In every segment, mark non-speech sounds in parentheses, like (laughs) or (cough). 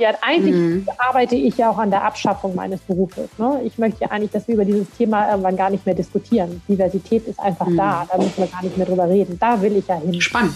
ja, eigentlich mhm. arbeite ich ja auch an der Abschaffung meines Berufes. Ne? Ich möchte ja eigentlich, dass wir über dieses Thema irgendwann gar nicht mehr diskutieren. Diversität ist einfach mhm. da, da müssen wir gar nicht mehr drüber reden. Da will ich ja hin. Spannend.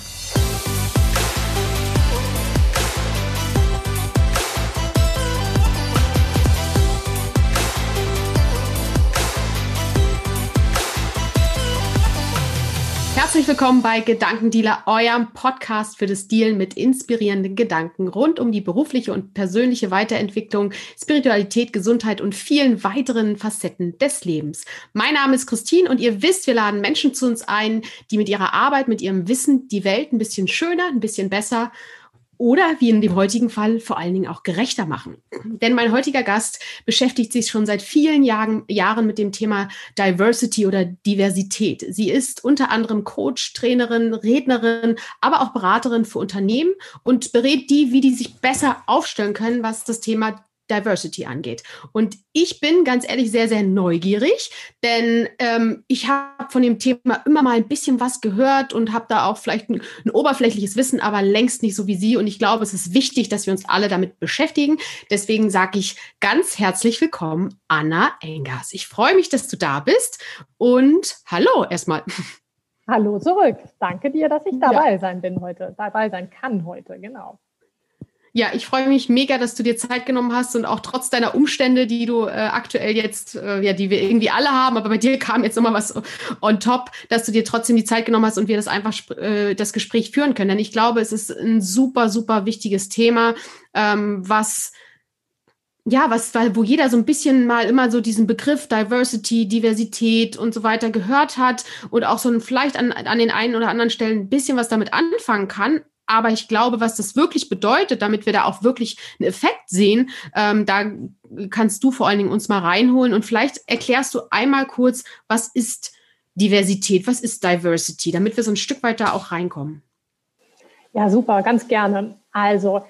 Herzlich willkommen bei Gedankendealer, eurem Podcast für das Dealen mit inspirierenden Gedanken rund um die berufliche und persönliche Weiterentwicklung, Spiritualität, Gesundheit und vielen weiteren Facetten des Lebens. Mein Name ist Christine und ihr wisst, wir laden Menschen zu uns ein, die mit ihrer Arbeit, mit ihrem Wissen die Welt ein bisschen schöner, ein bisschen besser oder wie in dem heutigen Fall vor allen Dingen auch gerechter machen. Denn mein heutiger Gast beschäftigt sich schon seit vielen Jahren, Jahren mit dem Thema Diversity oder Diversität. Sie ist unter anderem Coach, Trainerin, Rednerin, aber auch Beraterin für Unternehmen und berät die, wie die sich besser aufstellen können, was das Thema Diversity angeht. Und ich bin ganz ehrlich sehr, sehr neugierig, denn ähm, ich habe von dem Thema immer mal ein bisschen was gehört und habe da auch vielleicht ein, ein, oberflächliches Wissen, aber längst nicht so wie Sie. Und ich glaube, es ist wichtig, dass wir uns alle damit beschäftigen. Deswegen sage ich ganz herzlich willkommen, Anna Engers. Ich freue mich, dass du da bist und hallo erstmal. Hallo zurück. Danke dir, dass ich dabei ja. sein bin heute, dabei sein kann heute, genau. Ja, ich freue mich mega, dass du dir Zeit genommen hast und auch trotz deiner Umstände, die du äh, aktuell jetzt, äh, ja, die wir irgendwie alle haben, aber bei dir (laughs) kam jetzt nochmal was on top, dass du dir trotzdem die Zeit genommen hast und wir das einfach äh, das Gespräch führen können. Denn ich glaube, es ist ein super, super wichtiges Thema, ähm, was ja, was, weil, wo jeder so ein bisschen mal immer so diesen Begriff Diversity, Diversität und so weiter gehört hat und auch so ein, vielleicht an, an den einen oder anderen Stellen ein bisschen was damit anfangen kann, aber ich glaube, was das wirklich bedeutet, damit wir da auch wirklich einen Effekt sehen, ähm, da kannst du vor allen Dingen uns mal reinholen und vielleicht erklärst du einmal kurz, was ist Diversität, was ist Diversity, damit wir so ein Stück weit da auch reinkommen. Ja, super, ganz gerne. Also,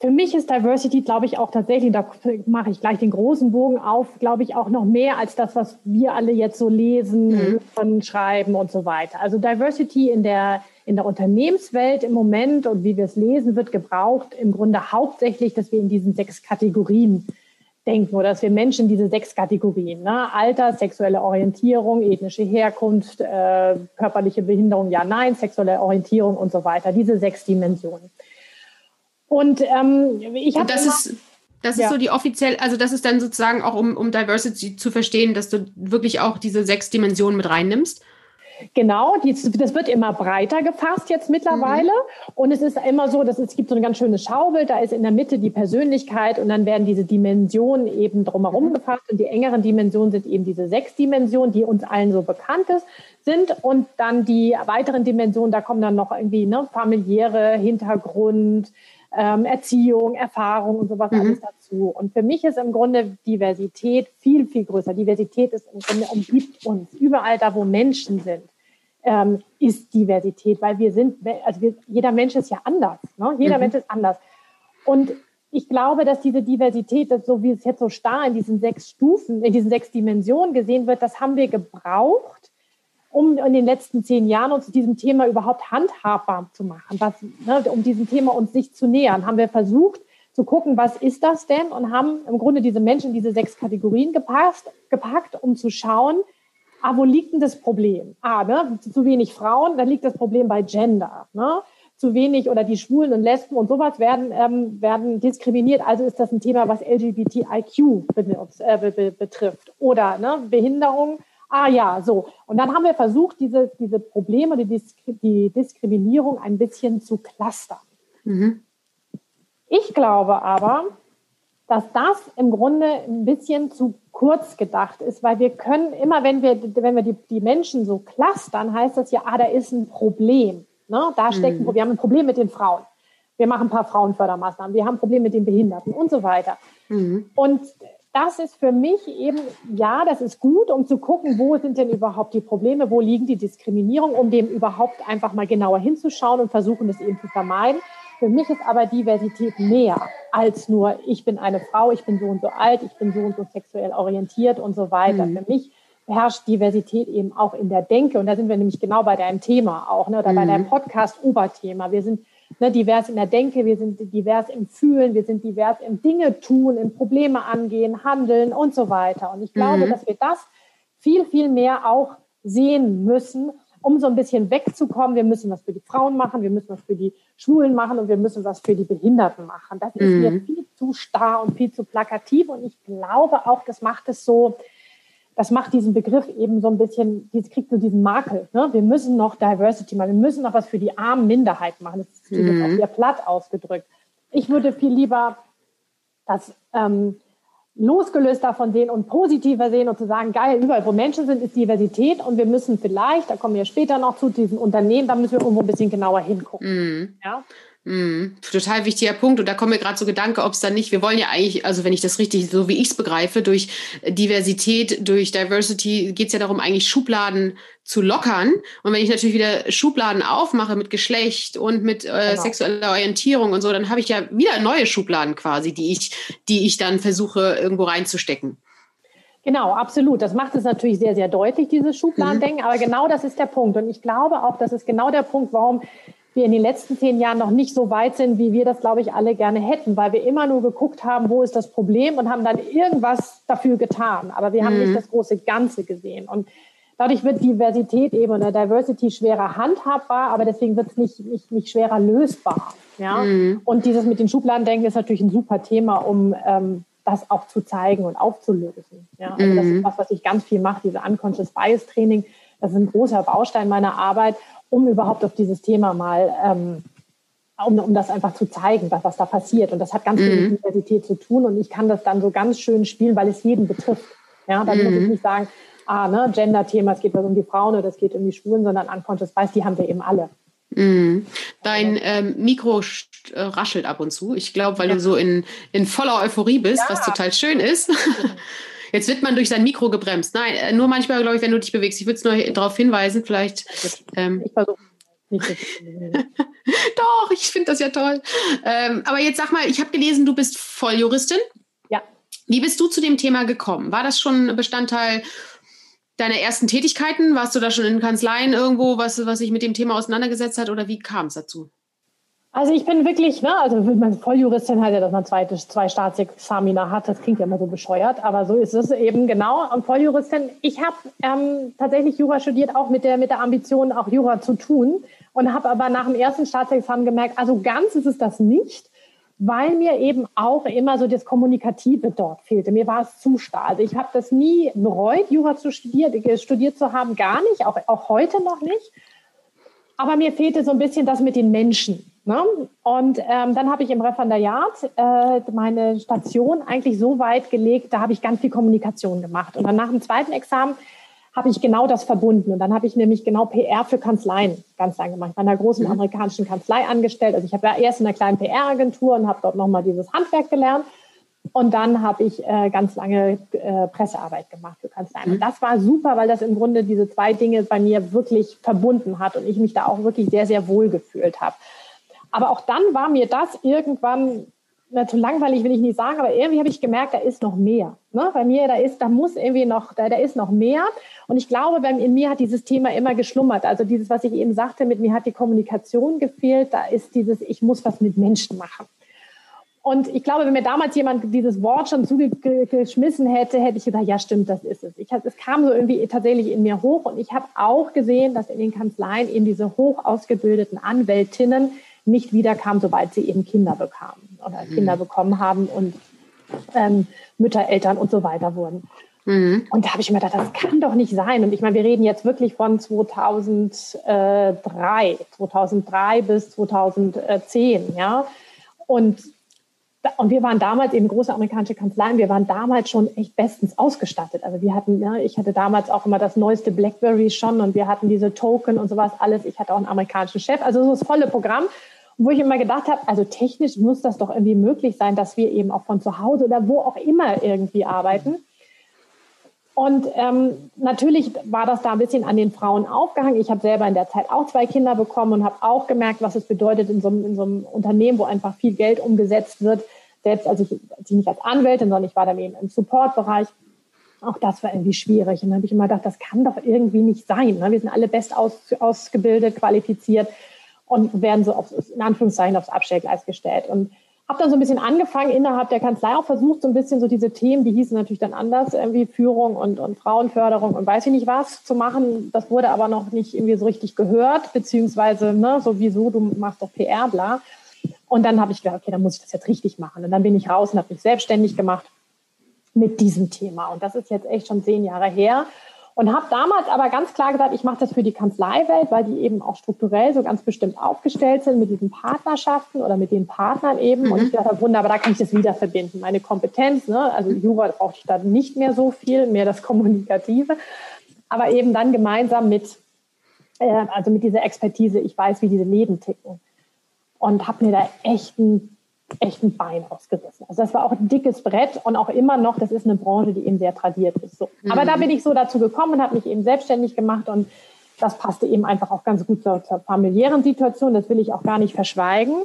für mich ist Diversity, glaube ich, auch tatsächlich, da mache ich gleich den großen Bogen auf, glaube ich, auch noch mehr als das, was wir alle jetzt so lesen, mhm. hören, schreiben und so weiter. Also Diversity in der in der Unternehmenswelt im Moment und wie wir es lesen, wird gebraucht im Grunde hauptsächlich, dass wir in diesen sechs Kategorien denken oder dass wir Menschen diese sechs Kategorien, ne? Alter, sexuelle Orientierung, ethnische Herkunft, äh, körperliche Behinderung, ja, nein, sexuelle Orientierung und so weiter, diese sechs Dimensionen. Und ähm, ich habe. Das ist. Das ist ja. so die offiziell, also das ist dann sozusagen auch, um, um Diversity zu verstehen, dass du wirklich auch diese sechs Dimensionen mit reinnimmst. Genau, die, das wird immer breiter gefasst jetzt mittlerweile. Mhm. Und es ist immer so, dass es gibt so ein ganz schönes Schaubild, da ist in der Mitte die Persönlichkeit und dann werden diese Dimensionen eben drumherum mhm. gefasst. Und die engeren Dimensionen sind eben diese sechs Dimensionen, die uns allen so bekannt ist, sind. Und dann die weiteren Dimensionen, da kommen dann noch irgendwie ne, familiäre Hintergrund, ähm, Erziehung, Erfahrung und sowas mhm. alles dazu. Und für mich ist im Grunde Diversität viel, viel größer. Diversität ist im Grunde umgibt uns. Überall da, wo Menschen sind, ähm, ist Diversität, weil wir sind, also wir, jeder Mensch ist ja anders. Ne? Jeder mhm. Mensch ist anders. Und ich glaube, dass diese Diversität, das so wie es jetzt so starr in diesen sechs Stufen, in diesen sechs Dimensionen gesehen wird, das haben wir gebraucht, um in den letzten zehn Jahren uns diesem Thema überhaupt handhabbar zu machen, was, ne, um diesem Thema uns sich zu nähern, haben wir versucht zu gucken, was ist das denn und haben im Grunde diese Menschen in diese sechs Kategorien gepasst, gepackt, um zu schauen, ah, wo liegt denn das Problem? Ah, ne, zu wenig Frauen, dann liegt das Problem bei Gender. Ne? Zu wenig oder die Schwulen und Lesben und sowas werden, ähm, werden diskriminiert. Also ist das ein Thema, was LGBTIQ betrifft. Oder ne, Behinderung Ah ja, so. Und dann haben wir versucht, diese, diese Probleme, die, Disk die Diskriminierung ein bisschen zu clustern. Mhm. Ich glaube aber, dass das im Grunde ein bisschen zu kurz gedacht ist, weil wir können immer, wenn wir, wenn wir die, die Menschen so clustern, heißt das ja, ah, da ist ein Problem. Ne? Da steckt ein mhm. Problem. Wir haben ein Problem mit den Frauen. Wir machen ein paar Frauenfördermaßnahmen. Wir haben ein Problem mit den Behinderten und so weiter. Mhm. Und das ist für mich eben, ja, das ist gut, um zu gucken, wo sind denn überhaupt die Probleme, wo liegen die Diskriminierung, um dem überhaupt einfach mal genauer hinzuschauen und versuchen, das eben zu vermeiden. Für mich ist aber Diversität mehr als nur, ich bin eine Frau, ich bin so und so alt, ich bin so und so sexuell orientiert und so weiter. Mhm. Für mich herrscht Diversität eben auch in der Denke. Und da sind wir nämlich genau bei deinem Thema auch, ne, oder mhm. bei deinem Podcast-Oberthema. Wir sind ne, divers in der Denke, wir sind divers im Fühlen, wir sind divers im Dinge tun, im Probleme angehen, handeln und so weiter. Und ich glaube, mhm. dass wir das viel, viel mehr auch sehen müssen, um so ein bisschen wegzukommen. Wir müssen was für die Frauen machen, wir müssen was für die Schwulen machen und wir müssen was für die Behinderten machen. Das ist mhm. mir viel zu starr und viel zu plakativ. Und ich glaube auch, das macht es so, das macht diesen Begriff eben so ein bisschen, das kriegt so diesen Makel. Ne? Wir müssen noch Diversity machen, wir müssen noch was für die armen Minderheiten machen. Das ist mhm. auch sehr platt ausgedrückt. Ich würde viel lieber das ähm, losgelöst davon sehen und positiver sehen und zu sagen, geil, überall wo Menschen sind, ist Diversität und wir müssen vielleicht, da kommen wir später noch zu diesen Unternehmen, da müssen wir irgendwo ein bisschen genauer hingucken. Mhm. Ja? Mm, total wichtiger Punkt. Und da kommen mir gerade so Gedanke, ob es dann nicht, wir wollen ja eigentlich, also wenn ich das richtig, so wie ich es begreife, durch Diversität, durch Diversity geht es ja darum, eigentlich Schubladen zu lockern. Und wenn ich natürlich wieder Schubladen aufmache mit Geschlecht und mit äh, genau. sexueller Orientierung und so, dann habe ich ja wieder neue Schubladen quasi, die ich, die ich dann versuche, irgendwo reinzustecken. Genau, absolut. Das macht es natürlich sehr, sehr deutlich, dieses Schubladendenken. Mhm. Aber genau das ist der Punkt. Und ich glaube auch, das ist genau der Punkt, warum wir in den letzten zehn Jahren noch nicht so weit sind, wie wir das, glaube ich, alle gerne hätten, weil wir immer nur geguckt haben, wo ist das Problem und haben dann irgendwas dafür getan. Aber wir haben mhm. nicht das große Ganze gesehen. Und dadurch wird Diversität eben oder Diversity schwerer handhabbar, aber deswegen wird es nicht, nicht, nicht schwerer lösbar. Ja? Mhm. Und dieses mit den Schubladendenken ist natürlich ein super Thema, um ähm, das auch zu zeigen und aufzulösen. Ja? Also das ist mhm. was, was ich ganz viel mache, diese Unconscious Bias Training. Das ist ein großer Baustein meiner Arbeit um überhaupt auf dieses Thema mal, ähm, um, um das einfach zu zeigen, was, was da passiert. Und das hat ganz mhm. viel mit Diversität zu tun. Und ich kann das dann so ganz schön spielen, weil es jeden betrifft. Ja, dann mhm. muss ich nicht sagen, ah, ne, Gender-Thema, es geht um die Frauen oder es geht um die Schwulen, sondern Unconscious Bias, die haben wir eben alle. Mhm. Dein ähm, Mikro äh, raschelt ab und zu. Ich glaube, weil ja. du so in, in voller Euphorie bist, ja. was total schön ist. (laughs) Jetzt wird man durch sein Mikro gebremst. Nein, äh, nur manchmal, glaube ich, wenn du dich bewegst. Ich würde es nur darauf hinweisen, vielleicht. Ähm, ich versuche. (laughs) Doch, ich finde das ja toll. Ähm, aber jetzt sag mal, ich habe gelesen, du bist Volljuristin. Ja. Wie bist du zu dem Thema gekommen? War das schon Bestandteil deiner ersten Tätigkeiten? Warst du da schon in Kanzleien irgendwo, was, was sich mit dem Thema auseinandergesetzt hat? Oder wie kam es dazu? Also ich bin wirklich, ne, also man Volljuristin halt ja, dass man zwei, zwei Staatsexamina hat, das klingt ja immer so bescheuert, aber so ist es eben genau. Und Volljuristin, ich habe ähm, tatsächlich Jura studiert, auch mit der, mit der Ambition, auch Jura zu tun und habe aber nach dem ersten Staatsexamen gemerkt, also ganz ist es das nicht, weil mir eben auch immer so das Kommunikative dort fehlte. Mir war es zu starr. Also ich habe das nie bereut, Jura zu studieren, studiert zu haben, gar nicht, auch, auch heute noch nicht. Aber mir fehlte so ein bisschen das mit den Menschen. Ne? Und ähm, dann habe ich im Referendariat äh, meine Station eigentlich so weit gelegt, da habe ich ganz viel Kommunikation gemacht. Und dann nach dem zweiten Examen habe ich genau das verbunden. Und dann habe ich nämlich genau PR für Kanzleien ganz lange gemacht. Ich war in einer großen mhm. amerikanischen Kanzlei angestellt. Also ich habe ja erst in einer kleinen PR-Agentur und habe dort nochmal dieses Handwerk gelernt. Und dann habe ich äh, ganz lange äh, Pressearbeit gemacht für Kanzleien. Mhm. Und das war super, weil das im Grunde diese zwei Dinge bei mir wirklich verbunden hat und ich mich da auch wirklich sehr, sehr wohl gefühlt habe. Aber auch dann war mir das irgendwann na, zu langweilig will ich nicht sagen, aber irgendwie habe ich gemerkt, da ist noch mehr. Ne? Bei mir, da ist, da muss irgendwie noch, da, da ist noch mehr. Und ich glaube, bei, in mir hat dieses Thema immer geschlummert. Also dieses, was ich eben sagte, mit mir hat die Kommunikation gefehlt. Da ist dieses, ich muss was mit Menschen machen. Und ich glaube, wenn mir damals jemand dieses Wort schon zugeschmissen hätte, hätte ich gesagt, ja stimmt, das ist es. Ich, es kam so irgendwie tatsächlich in mir hoch und ich habe auch gesehen, dass in den Kanzleien eben diese hoch ausgebildeten Anwältinnen nicht wiederkam, sobald sie eben Kinder bekamen oder mhm. Kinder bekommen haben und ähm, Mütter, Eltern und so weiter wurden. Mhm. Und da habe ich mir gedacht, das kann doch nicht sein. Und ich meine, wir reden jetzt wirklich von 2003, 2003 bis 2010, ja. Und und wir waren damals eben große amerikanische Kanzleien. Wir waren damals schon echt bestens ausgestattet. Also wir hatten, ja, ich hatte damals auch immer das neueste BlackBerry schon und wir hatten diese Token und sowas alles. Ich hatte auch einen amerikanischen Chef. Also so das volle Programm wo ich immer gedacht habe, also technisch muss das doch irgendwie möglich sein, dass wir eben auch von zu Hause oder wo auch immer irgendwie arbeiten. Und ähm, natürlich war das da ein bisschen an den Frauen aufgehangen. Ich habe selber in der Zeit auch zwei Kinder bekommen und habe auch gemerkt, was es bedeutet in so, in so, einem Unternehmen, wo einfach viel Geld umgesetzt wird. Selbst als ich, als ich nicht als Anwältin, sondern ich war dann eben im Supportbereich. Auch das war irgendwie schwierig. Und dann habe ich immer gedacht, das kann doch irgendwie nicht sein. Ne? Wir sind alle best aus, ausgebildet, qualifiziert. und werden so aufs, in Anführungszeichen aufs Abstellgleis gestellt. Und habe dann so ein bisschen angefangen, innerhalb der Kanzlei auch versucht, so ein bisschen so diese Themen, die hießen natürlich dann anders, irgendwie Führung und, und Frauenförderung und weiß ich nicht was zu machen. Das wurde aber noch nicht irgendwie so richtig gehört, beziehungsweise ne, sowieso, du machst doch PR, bla. Und dann habe ich gedacht, okay, dann muss ich das jetzt richtig machen. Und dann bin ich raus und habe mich selbstständig gemacht mit diesem Thema. Und das ist jetzt echt schon zehn Jahre her. Und habe damals aber ganz klar gesagt, ich mache das für die Kanzleiwelt, weil die eben auch strukturell so ganz bestimmt aufgestellt sind mit diesen Partnerschaften oder mit den Partnern eben. Mhm. Und ich dachte, wunderbar, da kann ich das wieder verbinden. Meine Kompetenz, ne? also Jura brauche ich da nicht mehr so viel, mehr das Kommunikative. Aber eben dann gemeinsam mit, äh, also mit dieser Expertise, ich weiß, wie diese Leben ticken. Und habe mir da echt ein echt ein Bein ausgerissen. Also das war auch ein dickes Brett und auch immer noch, das ist eine Branche, die eben sehr tradiert ist. So. Mhm. Aber da bin ich so dazu gekommen und habe mich eben selbstständig gemacht und das passte eben einfach auch ganz gut zur, zur familiären Situation. Das will ich auch gar nicht verschweigen,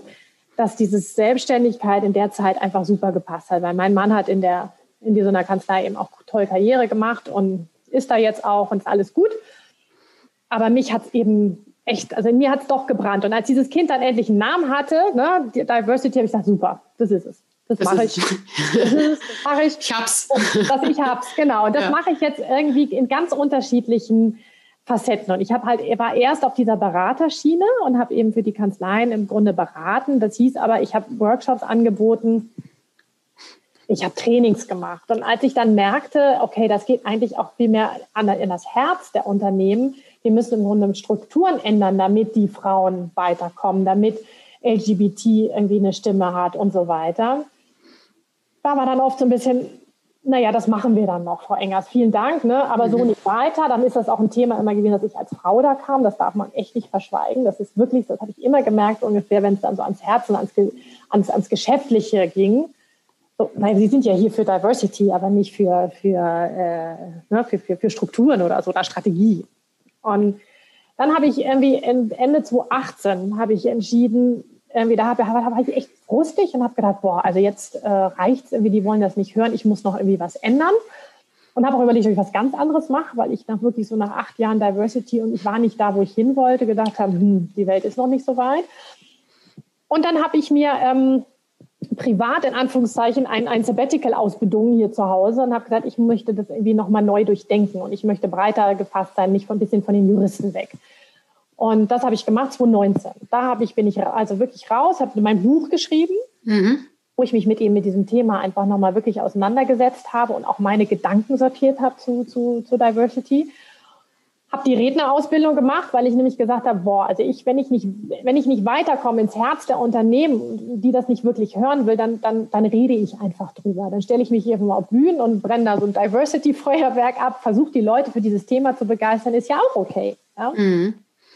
dass diese Selbstständigkeit in der Zeit einfach super gepasst hat, weil mein Mann hat in der in so einer Kanzlei eben auch toll Karriere gemacht und ist da jetzt auch und ist alles gut. Aber mich hat es eben echt, also in mir hat es doch gebrannt. Und als dieses Kind dann endlich einen Namen hatte, ne, Diversity, habe ich gesagt, super, das ist es. Das, das mache ich. Das, das mache ich. Ich hab's. Das, ich hab's, genau. Und das ja. mache ich jetzt irgendwie in ganz unterschiedlichen Facetten. Und ich habe halt, war erst auf dieser Beraterschiene und habe eben für die Kanzleien im Grunde beraten. Das hieß aber, ich habe Workshops angeboten, ich habe Trainings gemacht. Und als ich dann merkte, okay, das geht eigentlich auch viel mehr an, in das Herz der Unternehmen, wir müssen im Grunde Strukturen ändern, damit die Frauen weiterkommen, damit LGBT irgendwie eine Stimme hat und so weiter. Da war dann oft so ein bisschen, naja, das machen wir dann noch, Frau Engers. Vielen Dank, ne? aber so mhm. nicht weiter. Dann ist das auch ein Thema immer gewesen, dass ich als Frau da kam. Das darf man echt nicht verschweigen. Das ist wirklich, das habe ich immer gemerkt, ungefähr, wenn es dann so ans Herz und ans, ans, ans Geschäftliche ging. So, nein, Sie sind ja hier für Diversity, aber nicht für, für, äh, ne, für, für, für Strukturen oder so, oder Strategie. Und dann habe ich irgendwie Ende 2018 habe ich entschieden, irgendwie da habe hab ich echt frustig und habe gedacht, boah, also jetzt äh, reicht's irgendwie, die wollen das nicht hören, ich muss noch irgendwie was ändern. Und habe auch überlegt, ob ich was ganz anderes mache, weil ich nach wirklich so nach acht Jahren Diversity und ich war nicht da, wo ich hin wollte, gedacht habe, hm, die Welt ist noch nicht so weit. Und dann habe ich mir ähm, privat in Anführungszeichen ein, ein Sabbatical ausbedungen hier zu Hause und habe gesagt, ich möchte das irgendwie nochmal neu durchdenken und ich möchte breiter gefasst sein, nicht ein bisschen von den Juristen weg. Und das habe ich gemacht 2019. Da habe ich, bin ich also wirklich raus, habe mein Buch geschrieben, mhm. wo ich mich mit ihm mit diesem Thema einfach nochmal wirklich auseinandergesetzt habe und auch meine Gedanken sortiert habe zu, zu, zu Diversity habe die Rednerausbildung gemacht, weil ich nämlich gesagt habe, boah, also ich, wenn ich nicht, wenn ich nicht weiterkomme ins Herz der Unternehmen, die das nicht wirklich hören will, dann, dann, dann rede ich einfach drüber. Dann stelle ich mich mal auf Bühnen und brenne da so ein Diversity-Feuerwerk ab, versuche die Leute für dieses Thema zu begeistern, ist ja auch okay. Ja? Mhm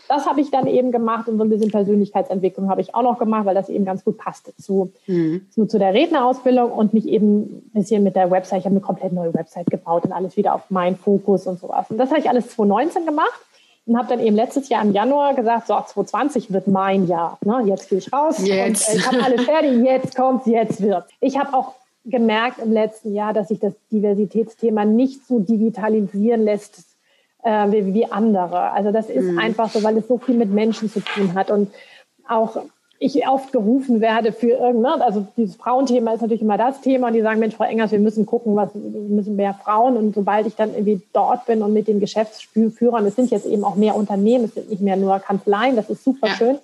das habe ich dann eben gemacht und so ein bisschen Persönlichkeitsentwicklung habe ich auch noch gemacht, weil das eben ganz gut passte zu, mhm. zu, zu, der Rednerausbildung und mich eben ein bisschen mit der Website, ich habe eine komplett neue Website gebaut und alles wieder auf meinen Fokus und sowas. Und das habe ich alles 2019 gemacht und habe dann eben letztes Jahr im Januar gesagt, so 2020 wird mein Jahr. Ne? Jetzt gehe ich raus jetzt. und äh, ich habe alles fertig, jetzt kommt, jetzt wird. Ich habe auch gemerkt im letzten Jahr, dass sich das Diversitätsthema nicht so digitalisieren lässt, äh, wie, wie andere. Also das ist mhm. einfach so, weil es so viel mit Menschen zu tun hat und auch ich oft gerufen werde für irgendwas, also dieses Frauenthema ist natürlich immer das Thema und die sagen, Mensch, Frau Engers, wir müssen gucken, was, wir müssen mehr Frauen und sobald ich dann irgendwie dort bin und mit den Geschäftsführern, es sind jetzt eben auch mehr Unternehmen, es sind nicht mehr nur Kanzleien, das ist super ja. schön,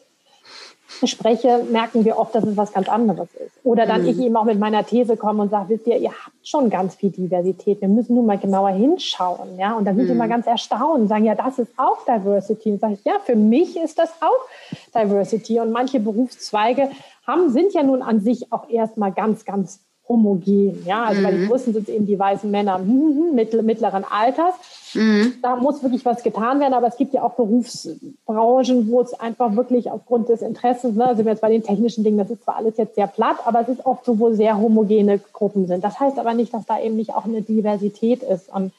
spreche, merken wir oft, dass es was ganz anderes ist. Oder dann mhm. ich eben auch mit meiner These komme und sage, wisst ihr, ihr habt schon ganz viel Diversität. Wir müssen nur mal genauer hinschauen. Ja? Und dann sind mhm. die mal ganz erstaunt und sagen, ja, das ist auch Diversity. Und sage ich, ja, für mich ist das auch Diversity. Und manche Berufszweige haben, sind ja nun an sich auch erstmal ganz, ganz homogen. Ja, also mhm. bei den Russen sind es eben die weißen Männer (laughs) mittleren Alters. Mhm. Da muss wirklich was getan werden, aber es gibt ja auch Berufsbranchen, wo es einfach wirklich aufgrund des Interessens, ne, sind wir jetzt bei den technischen Dingen, das ist zwar alles jetzt sehr platt, aber es ist oft so, wo sehr homogene Gruppen sind. Das heißt aber nicht, dass da eben nicht auch eine Diversität ist. Und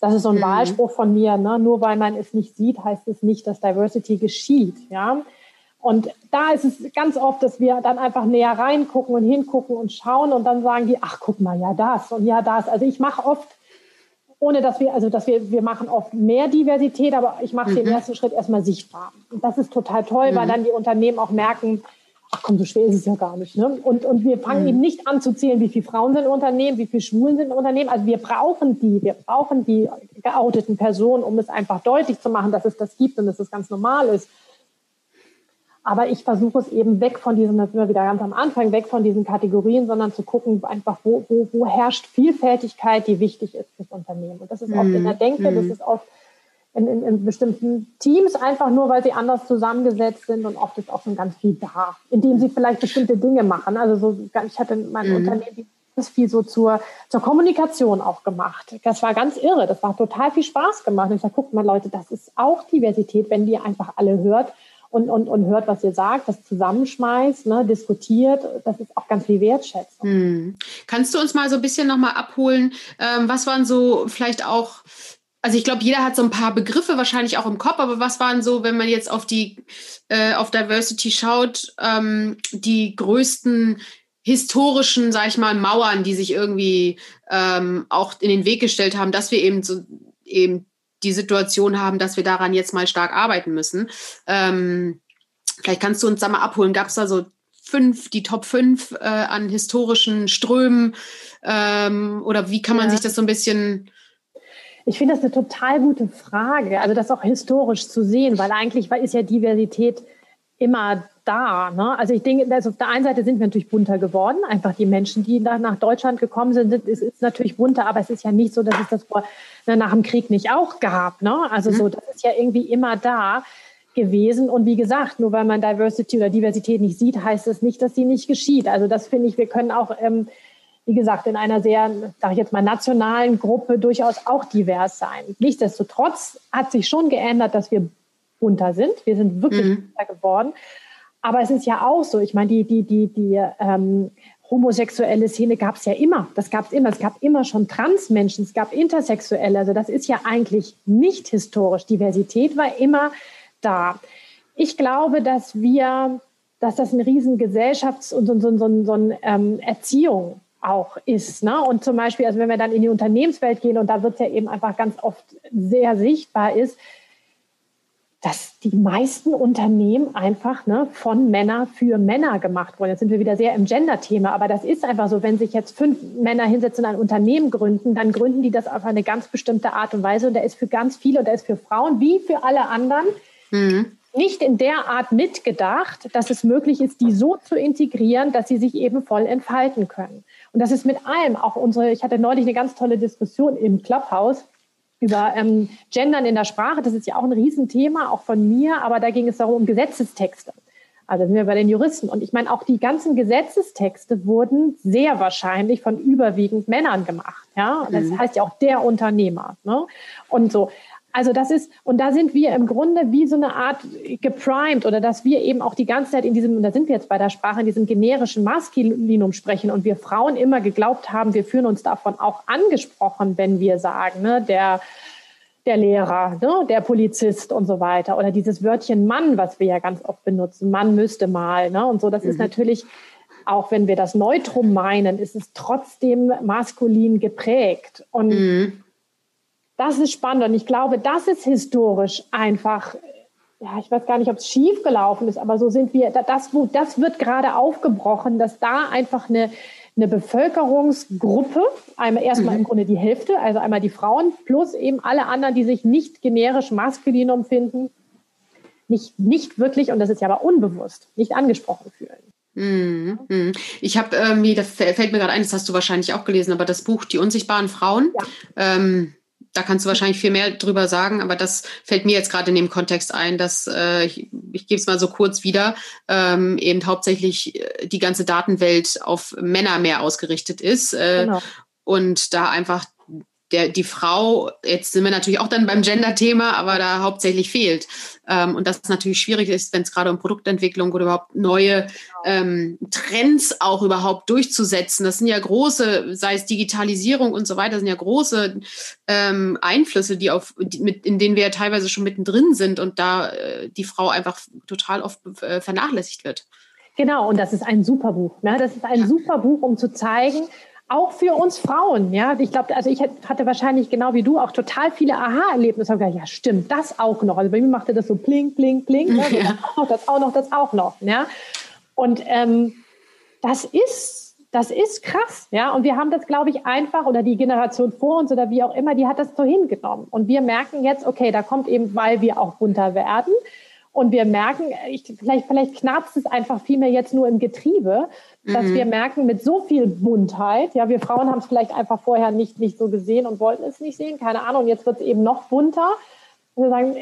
das ist so ein mhm. Wahlspruch von mir, ne? nur weil man es nicht sieht, heißt es nicht, dass Diversity geschieht. Ja, und da ist es ganz oft, dass wir dann einfach näher reingucken und hingucken und schauen und dann sagen die, ach guck mal, ja das und ja das. Also ich mache oft ohne dass wir, also dass wir, wir machen oft mehr Diversität, aber ich mache mhm. den ersten Schritt erstmal sichtbar. Und das ist total toll, mhm. weil dann die Unternehmen auch merken, ach komm, so schwer ist es ja gar nicht. Ne? Und, und wir fangen mhm. eben nicht an zu zählen, wie viele Frauen sind im Unternehmen, wie viele Schwulen sind im Unternehmen. Also wir brauchen die, wir brauchen die geouteten Personen, um es einfach deutlich zu machen, dass es das gibt und dass es ganz normal ist. Aber ich versuche es eben weg von diesen, das sind wir wieder ganz am Anfang, weg von diesen Kategorien, sondern zu gucken, einfach, wo, wo, wo herrscht Vielfältigkeit, die wichtig ist fürs Unternehmen. Und das ist oft in der mhm. Denke, das mhm. ist oft in, in, in, bestimmten Teams einfach nur, weil sie anders zusammengesetzt sind und oft ist auch schon ganz viel da, indem sie vielleicht bestimmte Dinge machen. Also so, ich hatte mein mhm. Unternehmen ganz viel so zur, zur Kommunikation auch gemacht. Das war ganz irre. Das war total viel Spaß gemacht. Und ich sage, guckt mal Leute, das ist auch Diversität, wenn die einfach alle hört und, und, und hört, was ihr sagt, das zusammenschmeißt, ne, diskutiert. Das ist auch ganz viel Wertschätzung. Hm. Kannst du uns mal so ein bisschen nochmal abholen? Ähm, was waren so vielleicht auch also ich glaube, jeder hat so ein paar Begriffe wahrscheinlich auch im Kopf, aber was waren so, wenn man jetzt auf die äh, auf Diversity schaut, ähm, die größten historischen, sag ich mal, Mauern, die sich irgendwie ähm, auch in den Weg gestellt haben, dass wir eben so eben die Situation haben, dass wir daran jetzt mal stark arbeiten müssen. Ähm, vielleicht kannst du uns da mal abholen. Gab es da so fünf, die Top fünf äh, an historischen Strömen? Ähm, oder wie kann man ja. sich das so ein bisschen ich finde das eine total gute Frage, also das auch historisch zu sehen, weil eigentlich ist ja Diversität immer da. Ne? Also ich denke, also auf der einen Seite sind wir natürlich bunter geworden. Einfach die Menschen, die nach, nach Deutschland gekommen sind, es ist natürlich bunter, aber es ist ja nicht so, dass es das vor, ne, nach dem Krieg nicht auch gab. Ne? Also mhm. so, das ist ja irgendwie immer da gewesen. Und wie gesagt, nur weil man Diversity oder Diversität nicht sieht, heißt das nicht, dass sie nicht geschieht. Also das finde ich, wir können auch ähm, wie gesagt, in einer sehr, sage ich jetzt mal, nationalen Gruppe durchaus auch divers sein. Nichtsdestotrotz hat sich schon geändert, dass wir bunter sind. Wir sind wirklich mhm. bunter geworden. Aber es ist ja auch so, ich meine, die, die, die, die ähm, homosexuelle Szene gab es ja immer. Das gab es immer. Es gab immer schon Transmenschen, es gab Intersexuelle. Also das ist ja eigentlich nicht historisch. Diversität war immer da. Ich glaube, dass wir, dass das eine riesen Gesellschafts- und so, so, so, so eine ähm, Erziehung auch ist. Ne? Und zum Beispiel, also wenn wir dann in die Unternehmenswelt gehen, und da wird es ja eben einfach ganz oft sehr sichtbar ist, dass die meisten Unternehmen einfach ne, von Männer für Männer gemacht wurden. Jetzt sind wir wieder sehr im Gender-Thema, aber das ist einfach so, wenn sich jetzt fünf Männer hinsetzen und ein Unternehmen gründen, dann gründen die das auf eine ganz bestimmte Art und Weise und der ist für ganz viele und der ist für Frauen wie für alle anderen mhm. nicht in der Art mitgedacht, dass es möglich ist, die so zu integrieren, dass sie sich eben voll entfalten können. Und das ist mit allem, auch unsere, ich hatte neulich eine ganz tolle Diskussion im Clubhouse über ähm, Gendern in der Sprache. Das ist ja auch ein Riesenthema, auch von mir, aber da ging es darum, um Gesetzestexte. Also sind wir bei den Juristen. Und ich meine, auch die ganzen Gesetzestexte wurden sehr wahrscheinlich von überwiegend Männern gemacht. Ja, das mhm. heißt ja auch der Unternehmer. Ne? Und so. Also das ist, und da sind wir im Grunde wie so eine Art geprimed oder dass wir eben auch die ganze Zeit in diesem, und da sind wir jetzt bei der Sprache, in diesem generischen Maskulinum sprechen und wir Frauen immer geglaubt haben, wir fühlen uns davon auch angesprochen, wenn wir sagen, ne, der, der Lehrer, ne, der Polizist und so weiter. Oder dieses Wörtchen Mann, was wir ja ganz oft benutzen, Mann müsste mal. Ne, und so, das mhm. ist natürlich, auch wenn wir das Neutrum meinen, ist es trotzdem maskulin geprägt. Und mhm das ist spannend und ich glaube, das ist historisch einfach, ja, ich weiß gar nicht, ob es schief gelaufen ist, aber so sind wir, das, das wird gerade aufgebrochen, dass da einfach eine, eine Bevölkerungsgruppe, einmal erstmal mhm. im Grunde die Hälfte, also einmal die Frauen plus eben alle anderen, die sich nicht generisch maskulin empfinden, nicht, nicht wirklich, und das ist ja aber unbewusst, nicht angesprochen fühlen. Mhm. mhm. Ich habe irgendwie, das fällt mir gerade ein, das hast du wahrscheinlich auch gelesen, aber das Buch Die unsichtbaren Frauen. Ja. Ähm, da kannst du wahrscheinlich viel mehr drüber sagen, aber das fällt mir jetzt gerade in dem Kontext ein, dass äh, ich, ich gebe es mal so kurz wieder, ähm, eben hauptsächlich äh, die ganze Datenwelt auf Männer mehr ausgerichtet ist äh, genau. und da einfach der, die Frau, jetzt sind wir natürlich auch dann beim Gender-Thema, aber da hauptsächlich fehlt. Ähm, und das natürlich schwierig ist, wenn es gerade um Produktentwicklung oder überhaupt neue ähm, Trends auch überhaupt durchzusetzen. Das sind ja große, sei es Digitalisierung und so weiter, sind ja große ähm, Einflüsse, die auf, die, mit, in denen wir ja teilweise schon mittendrin sind und da äh, die Frau einfach total oft äh, vernachlässigt wird. Genau, und das ist ein super Buch. Ne? Das ist ein super Buch, um zu zeigen, auch für uns Frauen, ja. Ich glaube, also ich hatte wahrscheinlich genau wie du auch total viele Aha-Erlebnisse. Gedacht, ja, stimmt, das auch noch. Also bei mir machte das so bling, bling, bling. Ne? Ja. Das auch noch, das auch noch, das auch noch, ja. Und ähm, das ist, das ist krass, ja. Und wir haben das, glaube ich, einfach oder die Generation vor uns oder wie auch immer, die hat das so hingenommen. Und wir merken jetzt, okay, da kommt eben, weil wir auch bunter werden. Und wir merken, ich, vielleicht, vielleicht knarzt es einfach viel mehr jetzt nur im Getriebe, dass mhm. wir merken, mit so viel Buntheit, ja, wir Frauen haben es vielleicht einfach vorher nicht, nicht so gesehen und wollten es nicht sehen, keine Ahnung, jetzt wird es eben noch bunter. Wir sagen,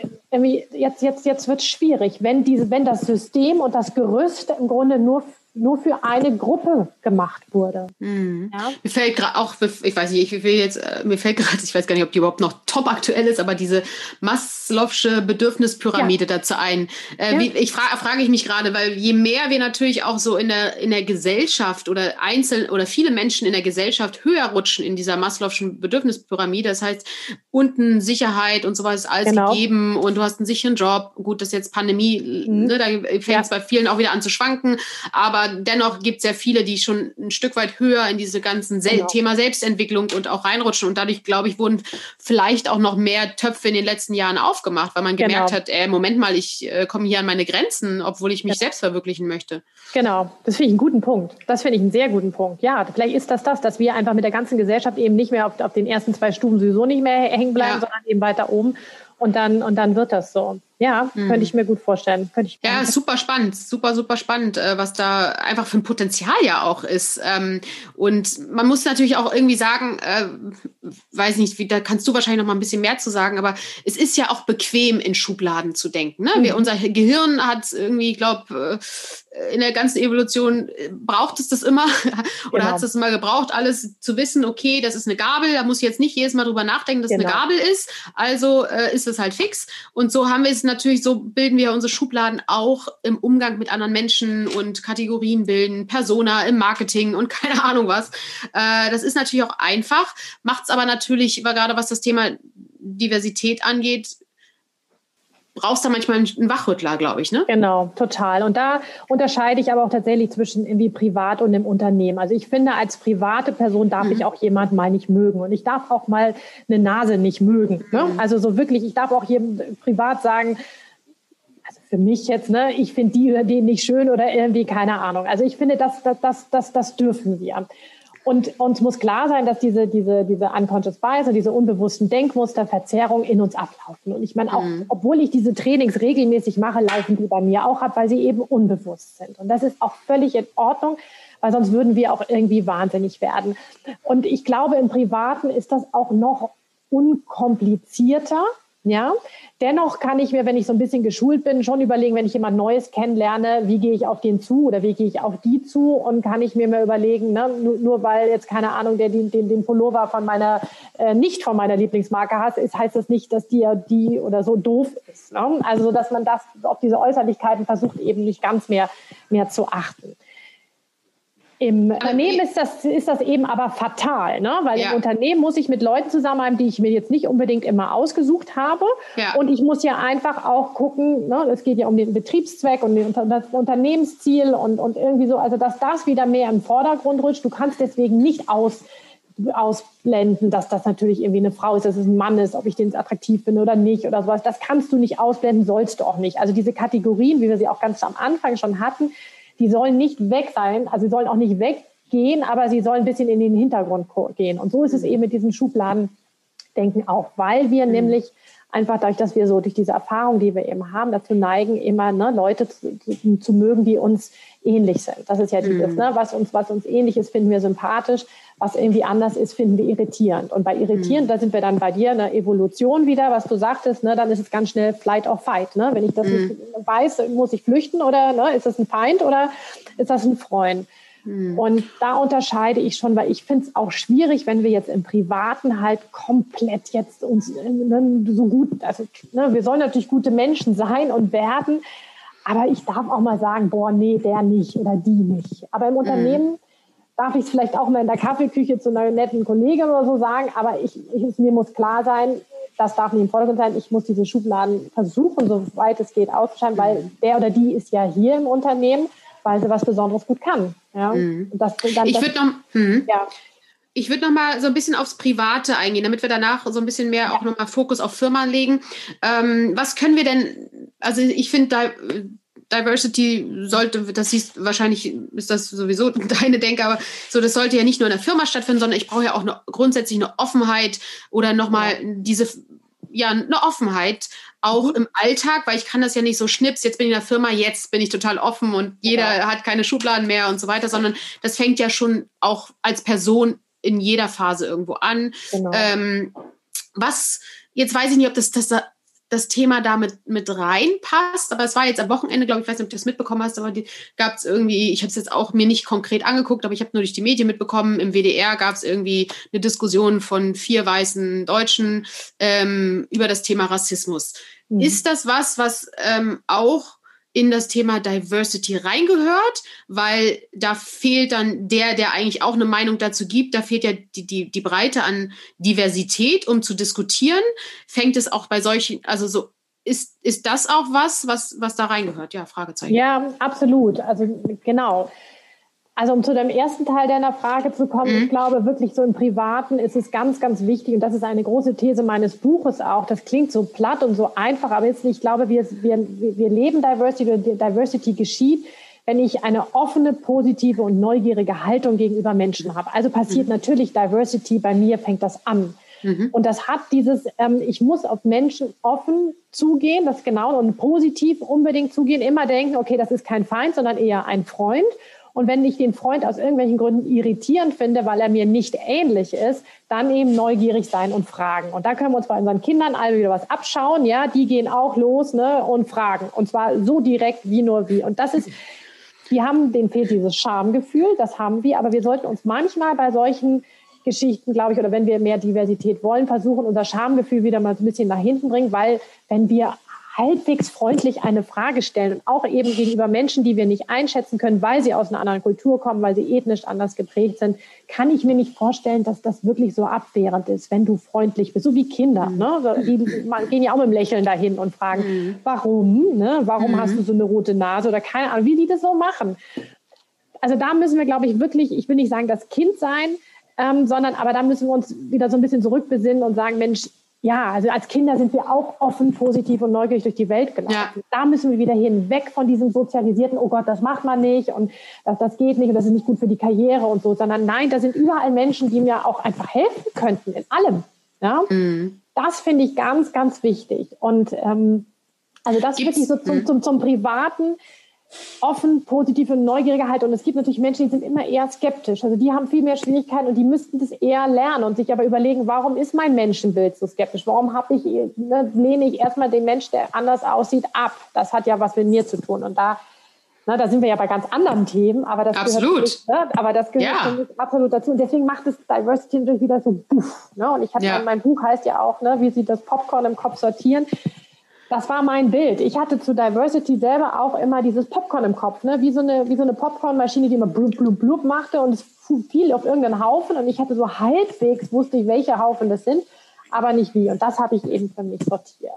jetzt, jetzt, jetzt wird es schwierig, wenn, diese, wenn das System und das Gerüst im Grunde nur nur für eine Gruppe gemacht wurde. Mhm. Ja? Mir fällt gerade auch, ich weiß nicht, ich will jetzt, äh, mir fällt gerade, ich weiß gar nicht, ob die überhaupt noch top aktuell ist, aber diese Maslow'sche Bedürfnispyramide ja. dazu ein. Äh, ja. wie, ich frage, frage ich mich gerade, weil je mehr wir natürlich auch so in der, in der Gesellschaft oder einzeln oder viele Menschen in der Gesellschaft höher rutschen in dieser Maslow'schen Bedürfnispyramide, das heißt, unten Sicherheit und sowas ist alles genau. gegeben und du hast einen sicheren Job. Gut, das ist jetzt Pandemie, mhm. ne, da fängt es bei vielen auch wieder an zu schwanken, aber aber dennoch gibt es ja viele, die schon ein Stück weit höher in diese ganzen Sel genau. Thema Selbstentwicklung und auch reinrutschen. Und dadurch, glaube ich, wurden vielleicht auch noch mehr Töpfe in den letzten Jahren aufgemacht, weil man gemerkt genau. hat, äh, Moment mal, ich äh, komme hier an meine Grenzen, obwohl ich mich ja. selbst verwirklichen möchte. Genau, das finde ich einen guten Punkt. Das finde ich einen sehr guten Punkt. Ja, vielleicht ist das das, dass wir einfach mit der ganzen Gesellschaft eben nicht mehr auf, auf den ersten zwei Stufen sowieso nicht mehr hängen bleiben, ja. sondern eben weiter oben. Und dann, und dann wird das so. Ja, mhm. könnte ich mir gut vorstellen. Könnte ich ja, super spannend, super, super spannend, äh, was da einfach für ein Potenzial ja auch ist. Ähm, und man muss natürlich auch irgendwie sagen, äh, weiß nicht, wie, da kannst du wahrscheinlich noch mal ein bisschen mehr zu sagen, aber es ist ja auch bequem, in Schubladen zu denken. Ne? Mhm. Wir, unser Gehirn hat irgendwie, ich glaube, äh, in der ganzen Evolution braucht es das immer (laughs) oder genau. hat es das immer gebraucht, alles zu wissen, okay, das ist eine Gabel, da muss ich jetzt nicht jedes Mal drüber nachdenken, dass genau. eine Gabel ist, also äh, ist es halt fix. Und so haben wir es natürlich, so bilden wir unsere Schubladen auch im Umgang mit anderen Menschen und Kategorien bilden, Persona im Marketing und (laughs) keine Ahnung was. Äh, das ist natürlich auch einfach, macht es aber natürlich, gerade was das Thema Diversität angeht, brauchst da manchmal einen Wachrüttler, glaube ich, ne? Genau, total. Und da unterscheide ich aber auch tatsächlich zwischen irgendwie privat und im Unternehmen. Also ich finde, als private Person darf mhm. ich auch jemand mal nicht mögen. Und ich darf auch mal eine Nase nicht mögen. Ne? Mhm. Also so wirklich, ich darf auch hier privat sagen, also für mich jetzt, ne, ich finde die oder den nicht schön oder irgendwie keine Ahnung. Also ich finde, das, das, das, das, das dürfen wir. Und uns muss klar sein, dass diese, diese, diese unconscious bias und diese unbewussten Denkmuster, Verzerrungen in uns ablaufen. Und ich meine auch, mhm. obwohl ich diese Trainings regelmäßig mache, laufen die bei mir auch ab, weil sie eben unbewusst sind. Und das ist auch völlig in Ordnung, weil sonst würden wir auch irgendwie wahnsinnig werden. Und ich glaube, im Privaten ist das auch noch unkomplizierter, ja, dennoch kann ich mir, wenn ich so ein bisschen geschult bin, schon überlegen, wenn ich jemand Neues kennenlerne, wie gehe ich auf den zu oder wie gehe ich auf die zu und kann ich mir mal überlegen, ne, nur, nur weil jetzt keine Ahnung, der den, den, den Pullover von meiner äh, nicht von meiner Lieblingsmarke hat, ist, heißt das nicht, dass die die oder so doof ist. Ne? Also dass man das auf diese Äußerlichkeiten versucht eben nicht ganz mehr mehr zu achten. Im Unternehmen ist das, ist das eben aber fatal, ne? weil ja. im Unternehmen muss ich mit Leuten zusammenarbeiten, die ich mir jetzt nicht unbedingt immer ausgesucht habe. Ja. Und ich muss ja einfach auch gucken, ne? es geht ja um den Betriebszweck und das Unternehmensziel und, und irgendwie so, also dass das wieder mehr im Vordergrund rutscht. Du kannst deswegen nicht aus, ausblenden, dass das natürlich irgendwie eine Frau ist, dass es ein Mann ist, ob ich den attraktiv finde oder nicht oder sowas. Das kannst du nicht ausblenden, sollst du auch nicht. Also diese Kategorien, wie wir sie auch ganz am Anfang schon hatten, die sollen nicht weg sein, also sie sollen auch nicht weggehen, aber sie sollen ein bisschen in den Hintergrund gehen. Und so ist es eben mit diesem Schubladendenken auch, weil wir mhm. nämlich einfach dadurch, dass wir so durch diese Erfahrung, die wir eben haben, dazu neigen, immer ne, Leute zu, zu, zu, mögen, die uns ähnlich sind. Das ist ja dieses, mhm. ne, was uns, was uns ähnlich ist, finden wir sympathisch, was irgendwie anders ist, finden wir irritierend. Und bei irritierend, mhm. da sind wir dann bei dir, eine Evolution wieder, was du sagtest, ne, dann ist es ganz schnell Flight or Fight. Ne? Wenn ich das mhm. nicht weiß, muss ich flüchten oder ne, ist das ein Feind oder ist das ein Freund? Mhm. Und da unterscheide ich schon, weil ich finde es auch schwierig, wenn wir jetzt im Privaten halt komplett jetzt uns ne, so gut, also ne, wir sollen natürlich gute Menschen sein und werden, aber ich darf auch mal sagen, boah, nee, der nicht oder die nicht. Aber im mhm. Unternehmen darf ich es vielleicht auch mal in der Kaffeeküche zu einer netten Kollegin oder so sagen, aber ich, ich, mir muss klar sein, das darf nicht im Vordergrund sein. Ich muss diese Schubladen versuchen, soweit es geht, auszuschalten, weil mhm. der oder die ist ja hier im Unternehmen weil sie was Besonderes gut kann. Ja? Mhm. Das, dann, ich würde noch, hm. ja. ich würde noch mal so ein bisschen aufs Private eingehen, damit wir danach so ein bisschen mehr auch noch mal Fokus auf Firma legen. Ähm, was können wir denn, also ich finde, Diversity sollte, das siehst wahrscheinlich ist das sowieso (laughs) deine Denke, aber so, das sollte ja nicht nur in der Firma stattfinden, sondern ich brauche ja auch eine, grundsätzlich eine Offenheit oder nochmal diese, ja, eine Offenheit auch mhm. im Alltag, weil ich kann das ja nicht so schnips, jetzt bin ich in der Firma, jetzt bin ich total offen und jeder ja. hat keine Schubladen mehr und so weiter, sondern das fängt ja schon auch als Person in jeder Phase irgendwo an. Genau. Ähm, was, jetzt weiß ich nicht, ob das, das das Thema damit mit reinpasst. Aber es war jetzt am Wochenende, glaube ich, weiß nicht, ob du das mitbekommen hast, aber gab es irgendwie, ich habe es jetzt auch mir nicht konkret angeguckt, aber ich habe nur durch die Medien mitbekommen, im WDR gab es irgendwie eine Diskussion von vier weißen Deutschen ähm, über das Thema Rassismus. Mhm. Ist das was, was ähm, auch in das Thema Diversity reingehört, weil da fehlt dann der, der eigentlich auch eine Meinung dazu gibt, da fehlt ja die, die, die Breite an Diversität, um zu diskutieren. Fängt es auch bei solchen, also so, ist, ist das auch was, was, was da reingehört? Ja, Fragezeichen. Ja, absolut. Also genau. Also um zu dem ersten Teil deiner Frage zu kommen, mhm. ich glaube wirklich so im Privaten ist es ganz, ganz wichtig und das ist eine große These meines Buches auch. Das klingt so platt und so einfach, aber jetzt, ich glaube, wir, wir, wir leben Diversity, Diversity geschieht, wenn ich eine offene, positive und neugierige Haltung gegenüber Menschen habe. Also passiert mhm. natürlich Diversity, bei mir fängt das an. Mhm. Und das hat dieses, ähm, ich muss auf Menschen offen zugehen, das genau und positiv unbedingt zugehen, immer denken, okay, das ist kein Feind, sondern eher ein Freund. Und wenn ich den Freund aus irgendwelchen Gründen irritierend finde, weil er mir nicht ähnlich ist, dann eben neugierig sein und fragen. Und da können wir uns bei unseren Kindern alle wieder was abschauen. Ja, die gehen auch los ne, und fragen. Und zwar so direkt wie nur wie. Und das ist, die haben, denen fehlt dieses Schamgefühl, das haben wir. Aber wir sollten uns manchmal bei solchen Geschichten, glaube ich, oder wenn wir mehr Diversität wollen, versuchen, unser Schamgefühl wieder mal ein bisschen nach hinten bringen, weil wenn wir halbwegs freundlich eine Frage stellen und auch eben gegenüber Menschen, die wir nicht einschätzen können, weil sie aus einer anderen Kultur kommen, weil sie ethnisch anders geprägt sind, kann ich mir nicht vorstellen, dass das wirklich so abwehrend ist, wenn du freundlich bist, so wie Kinder. Mhm. Ne? Die gehen ja auch mit dem Lächeln dahin und fragen, mhm. warum? Ne? Warum mhm. hast du so eine rote Nase oder keine Ahnung, wie die das so machen. Also da müssen wir, glaube ich, wirklich, ich will nicht sagen, das Kind sein, ähm, sondern aber da müssen wir uns wieder so ein bisschen zurückbesinnen und sagen, Mensch, ja, also als Kinder sind wir auch offen, positiv und neugierig durch die Welt gelaufen. Ja. Da müssen wir wieder hin, weg von diesem sozialisierten, oh Gott, das macht man nicht und das, das geht nicht und das ist nicht gut für die Karriere und so, sondern nein, da sind überall Menschen, die mir auch einfach helfen könnten in allem. Ja? Mhm. Das finde ich ganz, ganz wichtig. Und ähm, also das Gibt's? wirklich so zum, mhm. zum, zum Privaten offen, positiv und neugierige Haltung. Und es gibt natürlich Menschen, die sind immer eher skeptisch. Also die haben viel mehr Schwierigkeiten und die müssten das eher lernen und sich aber überlegen, warum ist mein Menschenbild so skeptisch? Warum habe ich, ne, lehne ich erstmal den Mensch, der anders aussieht, ab? Das hat ja was mit mir zu tun. Und da, ne, da sind wir ja bei ganz anderen Themen, aber das absolut. gehört, ne, aber das gehört ja. absolut dazu. Und deswegen macht es Diversity natürlich wieder so buff. Ne? Und ich hatte ja. mein Buch heißt ja auch, ne, wie Sie das Popcorn im Kopf sortieren. Das war mein Bild. Ich hatte zu Diversity selber auch immer dieses Popcorn im Kopf, ne? wie so eine, wie so eine Popcornmaschine, die immer blub, blub, blub machte und es fiel auf irgendeinen Haufen und ich hatte so halbwegs, wusste ich, welche Haufen das sind, aber nicht wie. Und das habe ich eben für mich sortiert.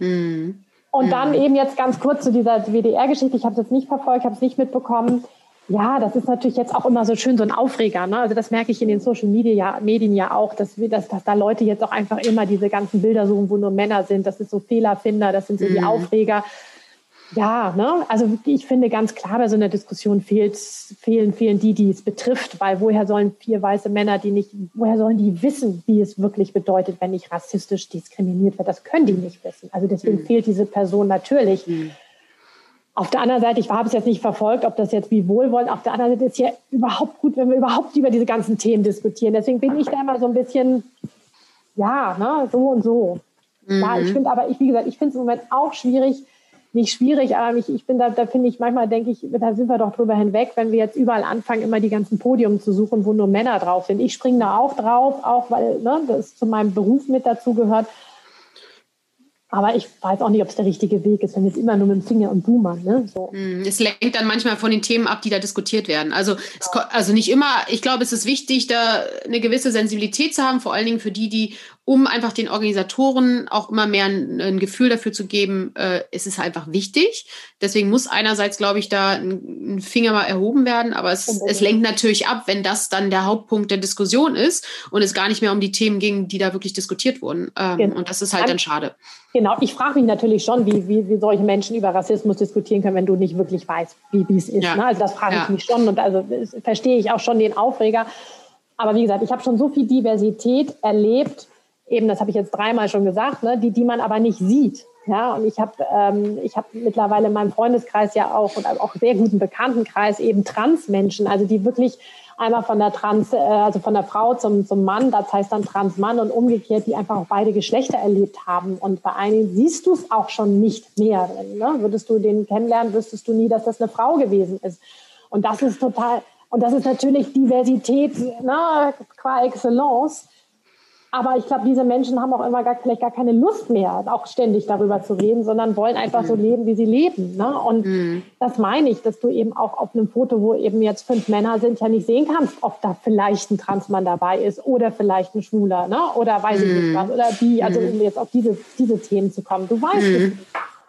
Mhm. Und dann eben jetzt ganz kurz zu dieser WDR-Geschichte. Ich habe es jetzt nicht verfolgt, habe es nicht mitbekommen. Ja, das ist natürlich jetzt auch immer so schön so ein Aufreger. Ne? Also das merke ich in den Social Media Medien ja auch, dass, wir, dass, dass da Leute jetzt auch einfach immer diese ganzen Bilder suchen, wo nur Männer sind. Das ist so Fehlerfinder, das sind so die mhm. Aufreger. Ja, ne? also ich finde ganz klar, bei so einer Diskussion fehlt, fehlen, fehlen die, die es betrifft, weil woher sollen vier weiße Männer, die nicht, woher sollen die wissen, wie es wirklich bedeutet, wenn ich rassistisch diskriminiert werde? Das können die nicht wissen. Also deswegen mhm. fehlt diese Person natürlich. Mhm. Auf der anderen Seite, ich habe es jetzt nicht verfolgt, ob das jetzt wie wohlwollen. Auf der anderen Seite ist ja überhaupt gut, wenn wir überhaupt über diese ganzen Themen diskutieren. Deswegen bin ich da immer so ein bisschen, ja, ne, so und so. Mhm. Ja, ich finde aber, ich, wie gesagt, ich finde es im Moment auch schwierig, nicht schwierig, aber ich, ich bin da, da finde ich, manchmal denke ich, da sind wir doch drüber hinweg, wenn wir jetzt überall anfangen, immer die ganzen Podium zu suchen, wo nur Männer drauf sind. Ich springe da auch drauf, auch weil ne, das zu meinem Beruf mit dazu gehört. Aber ich weiß auch nicht, ob es der richtige Weg ist, wenn es immer nur mit dem Finger und boomern. Ne? So. Hm, es lenkt dann manchmal von den Themen ab, die da diskutiert werden. Also, es, also nicht immer, ich glaube, es ist wichtig, da eine gewisse Sensibilität zu haben, vor allen Dingen für die, die um einfach den Organisatoren auch immer mehr ein, ein Gefühl dafür zu geben, äh, es ist einfach wichtig. Deswegen muss einerseits, glaube ich, da ein, ein, Finger mal erhoben werden, aber es, es lenkt natürlich ab, wenn das dann der Hauptpunkt der Diskussion ist und es gar nicht mehr um die Themen ging, die da wirklich diskutiert wurden. Ähm, genau. Und das ist halt dann schade. Genau, ich frage mich natürlich schon, wie, wie, wie solche Menschen über Rassismus diskutieren können, wenn du nicht wirklich weißt, wie es ist. Ja. Ne? Also das frage ich ja. mich schon und also verstehe ich auch schon den Aufreger. Aber wie gesagt, ich habe schon so viel Diversität erlebt, eben, das habe ich jetzt dreimal schon gesagt, ne, die, die man aber nicht sieht. Ja, und ich habe ähm, ich hab mittlerweile in meinem Freundeskreis ja auch und auch sehr guten Bekanntenkreis eben Transmenschen, also die wirklich einmal von der Trans, äh, also von der Frau zum, zum Mann, das heißt dann Transmann und umgekehrt, die einfach auch beide Geschlechter erlebt haben. Und bei einigen siehst du es auch schon nicht mehr. Ne? Würdest du den kennenlernen, wüsstest du nie, dass das eine Frau gewesen ist. Und das ist total, und das ist natürlich Diversität ne, qua excellence. Aber ich glaube, diese Menschen haben auch immer gar, vielleicht gar keine Lust mehr, auch ständig darüber zu reden, sondern wollen einfach mhm. so leben, wie sie leben. Ne? Und mhm. das meine ich, dass du eben auch auf einem Foto, wo eben jetzt fünf Männer sind, ja nicht sehen kannst, ob da vielleicht ein Transmann dabei ist oder vielleicht ein Schwuler ne? oder weiß ich nicht mhm. was oder die, also mhm. um jetzt auf diese, diese Themen zu kommen. Du weißt es nicht.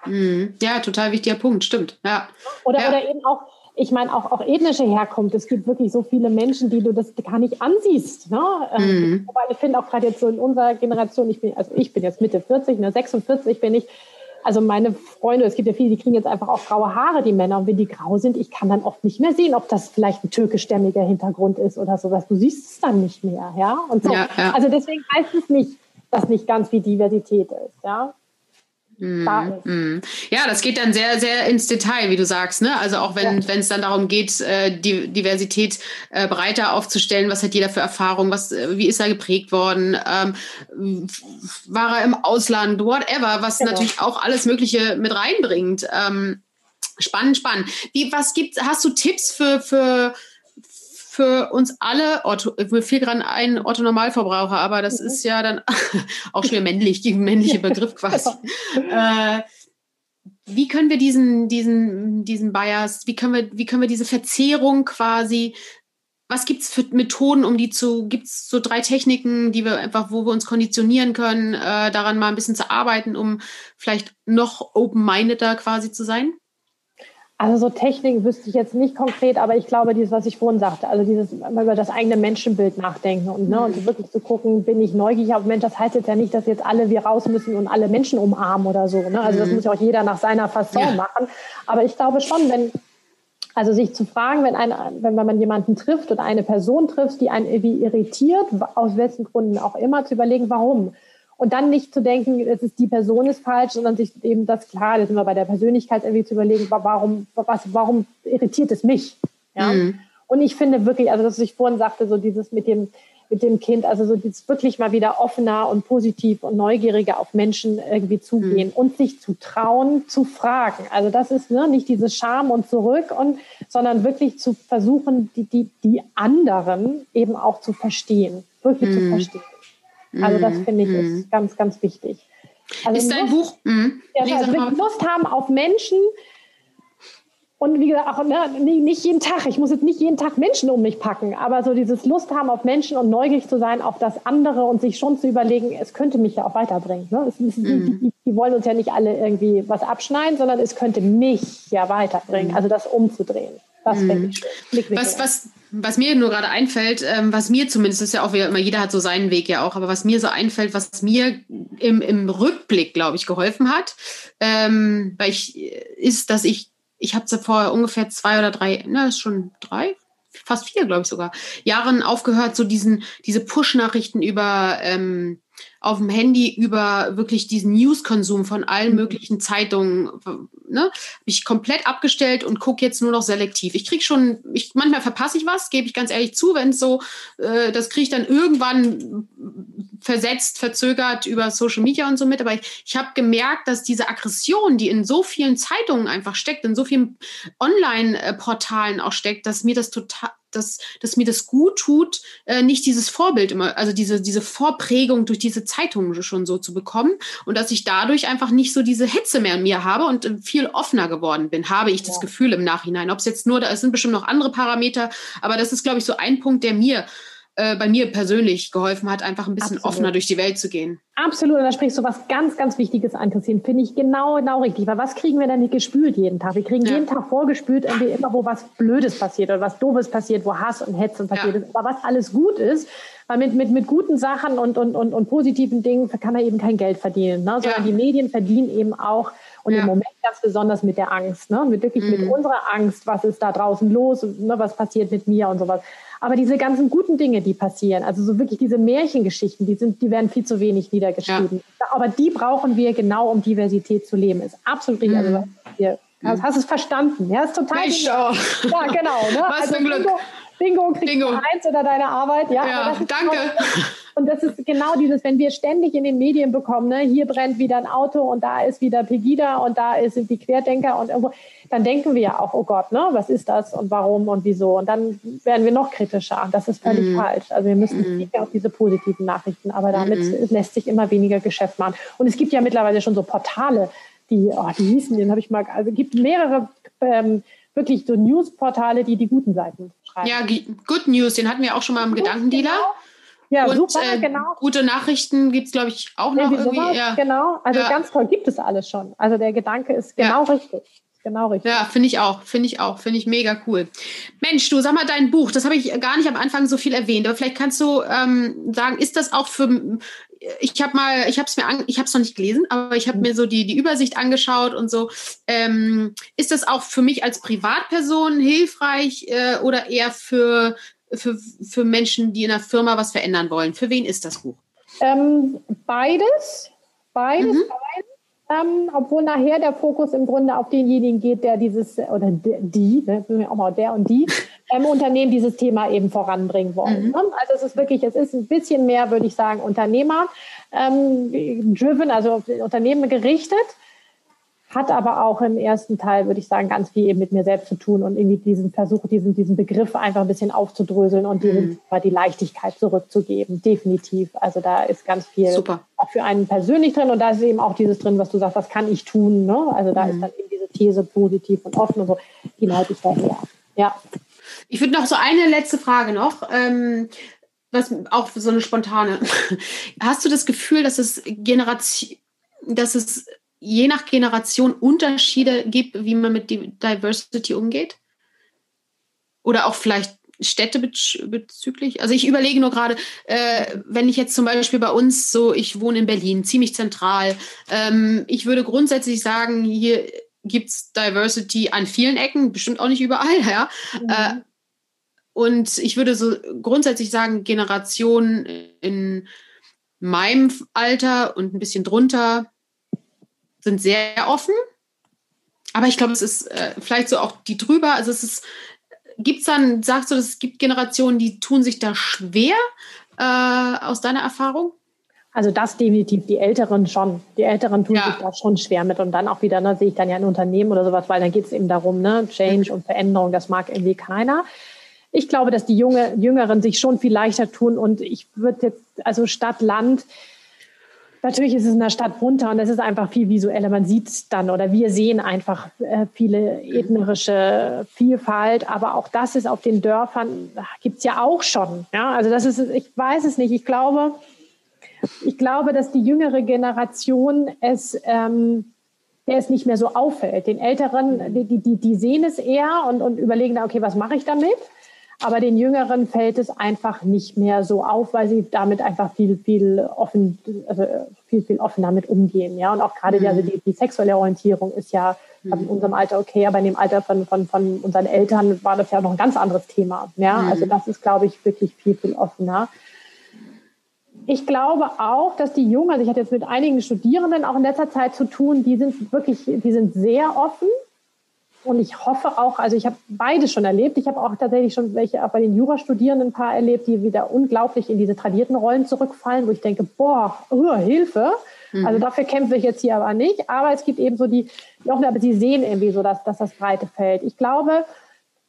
Mhm. Ja, total wichtiger Punkt, stimmt. Ja. Oder, ja. oder eben auch, ich meine, auch, auch ethnische Herkunft. Es gibt wirklich so viele Menschen, die du das gar nicht ansiehst. Ne? Ähm, mhm. Wobei ich finde auch gerade jetzt so in unserer Generation, ich bin, also ich bin jetzt Mitte 40, ne, 46 bin ich, also meine Freunde, es gibt ja viele, die kriegen jetzt einfach auch graue Haare, die Männer. Und wenn die grau sind, ich kann dann oft nicht mehr sehen, ob das vielleicht ein türkischstämmiger Hintergrund ist oder sowas. Du siehst es dann nicht mehr, ja. Und so. Ja, ja. Also deswegen heißt es nicht, dass nicht ganz wie Diversität ist, ja. Mm, mm. Ja, das geht dann sehr, sehr ins Detail, wie du sagst. Ne? Also auch wenn ja. es dann darum geht, äh, die Diversität äh, breiter aufzustellen, was hat jeder für Erfahrung, was, äh, wie ist er geprägt worden, ähm, war er im Ausland, whatever, was genau. natürlich auch alles Mögliche mit reinbringt. Ähm, spannend, spannend. Wie, was gibt, hast du Tipps für, für für uns alle, Otto, mir fiel gerade ein Otto Normalverbraucher, aber das mhm. ist ja dann (laughs) auch schon männlich, die männliche (laughs) Begriff quasi. äh, wie können wir diesen, diesen, diesen Bias, wie können wir, wie können wir diese Verzehrung quasi, was gibt es für Methoden, um die zu, gibt es so drei Techniken, die wir einfach, wo wir uns konditionieren können, äh, daran mal ein bisschen zu arbeiten, um vielleicht noch open-mindeder quasi zu sein? Also so Technik wüsste ich jetzt nicht konkret, aber ich glaube, dieses, was ich vorhin sagte, also dieses über das eigene Menschenbild nachdenken und, ne, und mhm. wirklich zu gucken, bin ich neugierig auf Mensch, das heißt jetzt ja nicht, dass jetzt alle wir raus müssen und alle Menschen umarmen oder so. Ne? Also das mhm. muss ja auch jeder nach seiner Fasson ja. machen. Aber ich glaube schon, wenn, also sich zu fragen, wenn, ein, wenn man jemanden trifft oder eine Person trifft, die einen irgendwie irritiert, aus welchen Gründen auch immer, zu überlegen, warum. Und dann nicht zu denken, es ist die Person ist falsch, sondern sich eben das klar, das immer bei der Persönlichkeit irgendwie zu überlegen, warum, was, warum irritiert es mich? Ja. Mhm. Und ich finde wirklich, also dass ich vorhin sagte, so dieses mit dem, mit dem Kind, also so dieses wirklich mal wieder offener und positiv und neugieriger auf Menschen irgendwie zugehen mhm. und sich zu trauen, zu fragen. Also das ist ne, nicht diese Scham und zurück und, sondern wirklich zu versuchen, die, die, die anderen eben auch zu verstehen, wirklich mhm. zu verstehen. Also das mhm. finde ich ist mhm. ganz, ganz wichtig. Also ist dein Buch? Mhm. Ja, also Lust haben auf Menschen und wie gesagt, auch ne, nicht jeden Tag. Ich muss jetzt nicht jeden Tag Menschen um mich packen, aber so dieses Lust haben auf Menschen und neugierig zu sein auf das andere und sich schon zu überlegen, es könnte mich ja auch weiterbringen. Ne? Es, es, mhm. die, die, wollen uns ja nicht alle irgendwie was abschneiden, sondern es könnte mich ja weiterbringen. Also das umzudrehen. Das mhm. ich. Was, was, was mir nur gerade einfällt, ähm, was mir zumindest ist ja auch, immer jeder hat so seinen Weg ja auch, aber was mir so einfällt, was mir im, im Rückblick, glaube ich, geholfen hat, ähm, weil ich, ist, dass ich, ich habe vor ungefähr zwei oder drei, na, ist schon drei, fast vier, glaube ich sogar, Jahren aufgehört, so diesen, diese Push-Nachrichten über ähm, auf dem Handy über wirklich diesen News-Konsum von allen mhm. möglichen Zeitungen, ne, habe ich komplett abgestellt und gucke jetzt nur noch selektiv. Ich kriege schon, ich, manchmal verpasse ich was, gebe ich ganz ehrlich zu, wenn es so, äh, das kriege ich dann irgendwann versetzt, verzögert über Social Media und so mit. Aber ich, ich habe gemerkt, dass diese Aggression, die in so vielen Zeitungen einfach steckt, in so vielen Online-Portalen auch steckt, dass mir das total dass, dass mir das gut tut, äh, nicht dieses Vorbild immer, also diese, diese Vorprägung durch diese Zeitungen schon so zu bekommen und dass ich dadurch einfach nicht so diese Hetze mehr in mir habe und äh, viel offener geworden bin, habe ich das ja. Gefühl im Nachhinein. Ob es jetzt nur, da sind bestimmt noch andere Parameter, aber das ist, glaube ich, so ein Punkt, der mir äh, bei mir persönlich geholfen hat, einfach ein bisschen Absolut. offener durch die Welt zu gehen. Absolut, und da sprichst du was ganz, ganz Wichtiges an, Christine. Finde ich genau, genau richtig. Weil was kriegen wir denn nicht gespült jeden Tag? Wir kriegen ja. jeden Tag vorgespült, irgendwie immer, wo was Blödes passiert oder was Doofes passiert, wo Hass und Hetze passiert ja. ist. Aber was alles gut ist, weil mit, mit, mit guten Sachen und, und, und, und positiven Dingen kann man eben kein Geld verdienen. Ne? Sondern ja. die Medien verdienen eben auch und ja. im Moment ganz besonders mit der Angst, ne? mit wirklich mhm. mit unserer Angst, was ist da draußen los, ne? was passiert mit mir und sowas. Aber diese ganzen guten Dinge, die passieren, also so wirklich diese Märchengeschichten, die sind, die werden viel zu wenig niedergeschrieben. Ja. Aber die brauchen wir genau, um Diversität zu leben. Ist absolut richtig. Also mhm. Also hier, hast, hast es verstanden? Ja, ist total. Ich Ja, genau. Ne? Was also, für ein Glück. Bingo, kriegst Bingo. du eins oder deine Arbeit. Ja, ja danke. Und das ist genau dieses, wenn wir ständig in den Medien bekommen, ne, hier brennt wieder ein Auto und da ist wieder Pegida und da sind die Querdenker und irgendwo, dann denken wir ja auch, oh Gott, ne, was ist das und warum und wieso? Und dann werden wir noch kritischer. Das ist völlig mm. falsch. Also wir müssen nicht auf diese positiven Nachrichten, aber damit mm. lässt sich immer weniger Geschäft machen. Und es gibt ja mittlerweile schon so Portale, die, oh, die hießen, den habe ich mal, also es gibt mehrere ähm, wirklich so Newsportale, die die guten Seiten schreiben. Ja, Good News, den hatten wir auch schon mal im Gedankendealer. Genau. Ja, und, super, äh, genau. Gute Nachrichten gibt es, glaube ich, auch noch irgendwie. irgendwie ja. Genau, also ja. ganz toll gibt es alles schon. Also der Gedanke ist genau ja. richtig. Genau richtig. Ja, finde ich auch, finde ich auch, finde ich mega cool. Mensch, du sag mal dein Buch, das habe ich gar nicht am Anfang so viel erwähnt, aber vielleicht kannst du ähm, sagen, ist das auch für ich habe mal, ich habe es mir, an, ich habe es noch nicht gelesen, aber ich habe mhm. mir so die, die Übersicht angeschaut und so. Ähm, ist das auch für mich als Privatperson hilfreich äh, oder eher für, für, für Menschen, die in der Firma was verändern wollen? Für wen ist das Buch? Ähm, beides, beides, mhm. beides. Ähm, obwohl nachher der Fokus im Grunde auf denjenigen geht, der dieses, oder die, ne, auch mal der und die, (laughs) ähm, Unternehmen dieses Thema eben voranbringen wollen. Mhm. Ne? Also es ist wirklich, es ist ein bisschen mehr, würde ich sagen, Unternehmer ähm, driven, also Unternehmen gerichtet hat aber auch im ersten Teil, würde ich sagen, ganz viel eben mit mir selbst zu tun und irgendwie diesen Versuch, diesen, diesen Begriff einfach ein bisschen aufzudröseln und mhm. die, die Leichtigkeit zurückzugeben. Definitiv. Also da ist ganz viel Super. auch für einen persönlich drin und da ist eben auch dieses drin, was du sagst, was kann ich tun? Ne? Also da mhm. ist dann eben diese These positiv und offen und so, die halte ich daher. Ja. Ich würde noch so eine letzte Frage noch. Ähm, was auch so eine spontane. (laughs) Hast du das Gefühl, dass es Generation, dass es je nach Generation Unterschiede gibt, wie man mit Diversity umgeht? Oder auch vielleicht Städte bezüglich? Also ich überlege nur gerade, äh, wenn ich jetzt zum Beispiel bei uns so, ich wohne in Berlin, ziemlich zentral, ähm, ich würde grundsätzlich sagen, hier gibt es Diversity an vielen Ecken, bestimmt auch nicht überall, (laughs) ja. Mhm. Äh, und ich würde so grundsätzlich sagen, Generationen in meinem Alter und ein bisschen drunter sind sehr offen. Aber ich glaube, es ist äh, vielleicht so auch die drüber. Also es ist, gibt es dann, sagst du, es gibt Generationen, die tun sich da schwer äh, aus deiner Erfahrung? Also das definitiv, die Älteren schon. Die Älteren tun ja. sich da schon schwer mit. Und dann auch wieder, ne, sehe ich dann ja ein Unternehmen oder sowas, weil dann geht es eben darum, ne, Change mhm. und Veränderung, das mag irgendwie keiner. Ich glaube, dass die Junge, Jüngeren sich schon viel leichter tun. Und ich würde jetzt, also Stadt, Land, Natürlich ist es in der Stadt bunter und es ist einfach viel visueller. Man sieht dann oder wir sehen einfach äh, viele ethnische Vielfalt, aber auch das ist auf den Dörfern, gibt es ja auch schon. Ja? Also das ist, ich weiß es nicht. Ich glaube, ich glaube, dass die jüngere Generation es, ähm, der es nicht mehr so auffällt. Den Älteren, die, die, die sehen es eher und, und überlegen, okay, was mache ich damit? Aber den Jüngeren fällt es einfach nicht mehr so auf, weil sie damit einfach viel, viel offen, also viel, viel offen damit umgehen. Ja, und auch gerade mhm. also die, die sexuelle Orientierung ist ja mhm. in unserem Alter okay, aber in dem Alter von, von, von unseren Eltern war das ja noch ein ganz anderes Thema. Ja, mhm. also das ist, glaube ich, wirklich viel, viel offener. Ich glaube auch, dass die Jungen, also ich hatte jetzt mit einigen Studierenden auch in letzter Zeit zu tun, die sind wirklich, die sind sehr offen und ich hoffe auch, also ich habe beide schon erlebt. Ich habe auch tatsächlich schon welche auch bei den Jurastudierenden ein paar erlebt, die wieder unglaublich in diese tradierten Rollen zurückfallen, wo ich denke, boah, uh, Hilfe. Mhm. Also dafür kämpfe ich jetzt hier aber nicht. Aber es gibt eben so die, die auch, aber sie sehen irgendwie so, dass, dass das breite Feld. Ich glaube,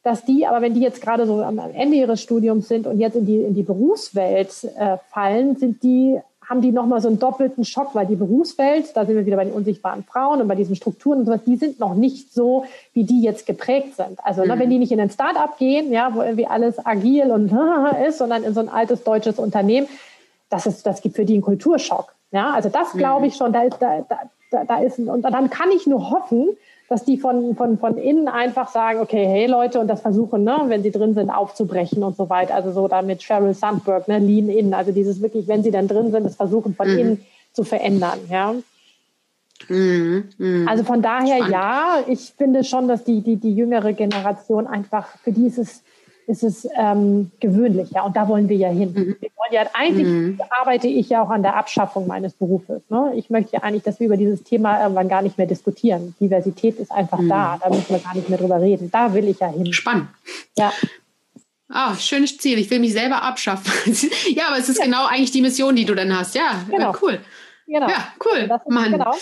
dass die, aber wenn die jetzt gerade so am Ende ihres Studiums sind und jetzt in die, in die Berufswelt äh, fallen, sind die haben die nochmal so einen doppelten Schock, weil die Berufswelt, da sind wir wieder bei den unsichtbaren Frauen und bei diesen Strukturen und sowas, die sind noch nicht so, wie die jetzt geprägt sind. Also ne, mhm. wenn die nicht in ein Start-up gehen, ja, wo irgendwie alles agil und (laughs) ist, sondern in so ein altes deutsches Unternehmen, das, ist, das gibt für die einen Kulturschock. Ja, also das glaube mhm. ich schon, da ist, da, da, da ist, und dann kann ich nur hoffen, dass die von, von, von innen einfach sagen, okay, hey Leute, und das versuchen, ne, wenn sie drin sind, aufzubrechen und so weiter. Also so da mit Sheryl Sandberg, ne, Lean In, also dieses wirklich, wenn sie dann drin sind, das versuchen von mhm. innen zu verändern, ja. Mhm, mh. Also von daher Spannend. ja, ich finde schon, dass die, die, die jüngere Generation einfach, für die ist es ist es ähm, gewöhnlich, ja, und da wollen wir ja hin. Mhm. Wir wollen ja, eigentlich mhm. arbeite ich ja auch an der Abschaffung meines Berufes. Ne? Ich möchte ja eigentlich, dass wir über dieses Thema irgendwann gar nicht mehr diskutieren. Diversität ist einfach mhm. da, da müssen wir gar nicht mehr drüber reden. Da will ich ja hin. Spannend. Ja. Ah, schönes Ziel. Ich will mich selber abschaffen. (laughs) ja, aber es ist ja. genau eigentlich die Mission, die du dann hast. Ja, genau. cool. Genau. Ja, cool. Mann. Genau.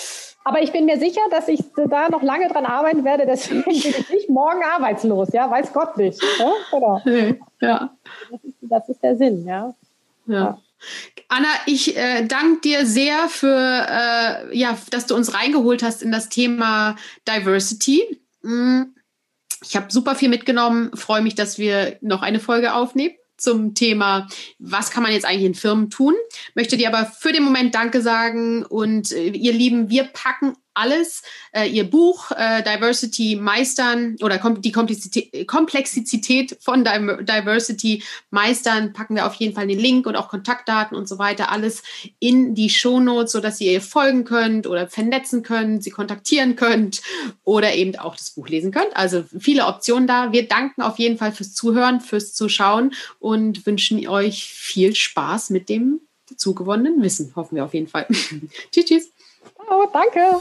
Aber ich bin mir sicher, dass ich da noch lange dran arbeiten werde. Deswegen bin ich (laughs) nicht morgen arbeitslos. Ja, weiß Gott nicht. Ja, genau. (laughs) ja. Das, ist, das ist der Sinn. Ja. ja. ja. Anna, ich äh, danke dir sehr für, äh, ja, dass du uns reingeholt hast in das Thema Diversity. Mm, ich habe super viel mitgenommen. Freue mich, dass wir noch eine Folge aufnehmen zum Thema, was kann man jetzt eigentlich in Firmen tun. Möchte dir aber für den Moment Danke sagen und äh, ihr Lieben, wir packen alles, äh, ihr Buch äh, Diversity meistern oder die Komplexität von Diversity meistern, packen wir auf jeden Fall den Link und auch Kontaktdaten und so weiter, alles in die Shownotes, sodass ihr ihr folgen könnt oder vernetzen könnt, sie kontaktieren könnt oder eben auch das Buch lesen könnt. Also viele Optionen da. Wir danken auf jeden Fall fürs Zuhören, fürs Zuschauen und wünschen euch viel Spaß mit dem zugewonnenen Wissen, hoffen wir auf jeden Fall. (laughs) tschüss, tschüss. Oh, danke.